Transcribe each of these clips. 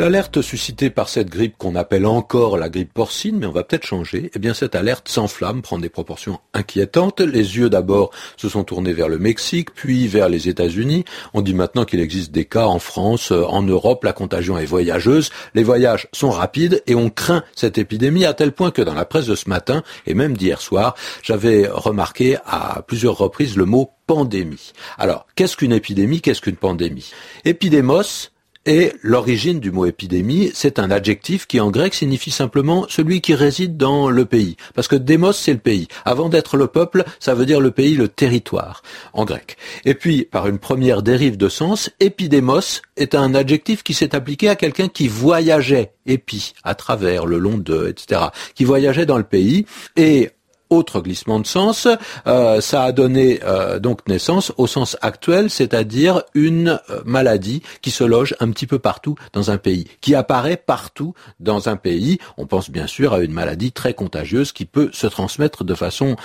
L'alerte suscitée par cette grippe qu'on appelle encore la grippe porcine, mais on va peut-être changer, eh bien cette alerte s'enflamme, prend des proportions inquiétantes. Les yeux d'abord se sont tournés vers le Mexique, puis vers les États-Unis. On dit maintenant qu'il existe des cas en France, euh, en Europe, la contagion est voyageuse, les voyages sont rapides et on craint cette épidémie à tel point que dans la presse de ce matin et même d'hier soir, j'avais remarqué à plusieurs reprises le mot pandémie. Alors, qu'est-ce qu'une épidémie? Qu'est-ce qu'une pandémie? Épidémos, et l'origine du mot épidémie, c'est un adjectif qui en grec signifie simplement celui qui réside dans le pays. Parce que démos, c'est le pays. Avant d'être le peuple, ça veut dire le pays, le territoire, en grec. Et puis, par une première dérive de sens, épidémos est un adjectif qui s'est appliqué à quelqu'un qui voyageait, épi, à travers, le long de, etc., qui voyageait dans le pays. Et autre glissement de sens, euh, ça a donné euh, donc naissance au sens actuel, c'est-à-dire une euh, maladie qui se loge un petit peu partout dans un pays, qui apparaît partout dans un pays. On pense bien sûr à une maladie très contagieuse qui peut se transmettre de façon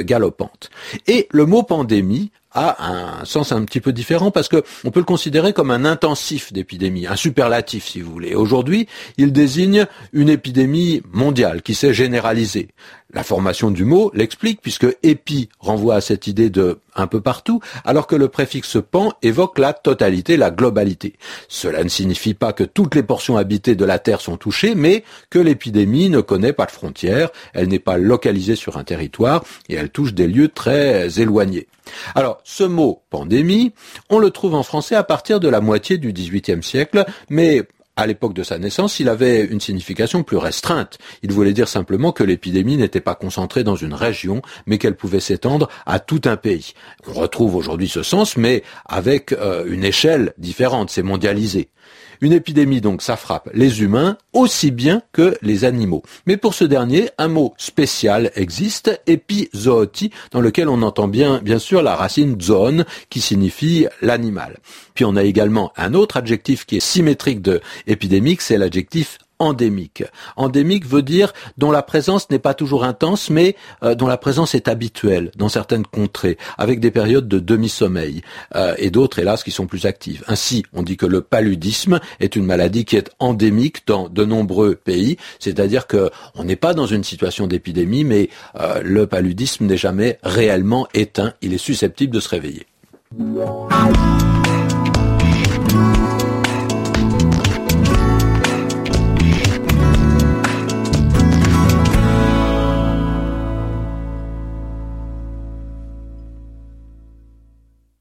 galopante. Et le mot pandémie a un sens un petit peu différent parce que on peut le considérer comme un intensif d'épidémie, un superlatif si vous voulez. Aujourd'hui, il désigne une épidémie mondiale qui s'est généralisée. La formation du mot l'explique puisque épi renvoie à cette idée de un peu partout, alors que le préfixe pan évoque la totalité, la globalité. Cela ne signifie pas que toutes les portions habitées de la Terre sont touchées, mais que l'épidémie ne connaît pas de frontières, elle n'est pas localisée sur un territoire et elle touche des lieux très éloignés. Alors, ce mot pandémie, on le trouve en français à partir de la moitié du XVIIIe siècle, mais à l'époque de sa naissance, il avait une signification plus restreinte. Il voulait dire simplement que l'épidémie n'était pas concentrée dans une région, mais qu'elle pouvait s'étendre à tout un pays. On retrouve aujourd'hui ce sens, mais avec euh, une échelle différente, c'est mondialisé. Une épidémie, donc, ça frappe les humains aussi bien que les animaux. Mais pour ce dernier, un mot spécial existe, épizooti, dans lequel on entend bien, bien sûr, la racine zone, qui signifie l'animal. Puis on a également un autre adjectif qui est symétrique de épidémique, c'est l'adjectif endémique. Endémique veut dire dont la présence n'est pas toujours intense, mais euh, dont la présence est habituelle dans certaines contrées, avec des périodes de demi-sommeil, euh, et d'autres, hélas, qui sont plus actives. Ainsi, on dit que le paludisme est une maladie qui est endémique dans de nombreux pays, c'est-à-dire que on n'est pas dans une situation d'épidémie, mais euh, le paludisme n'est jamais réellement éteint, il est susceptible de se réveiller.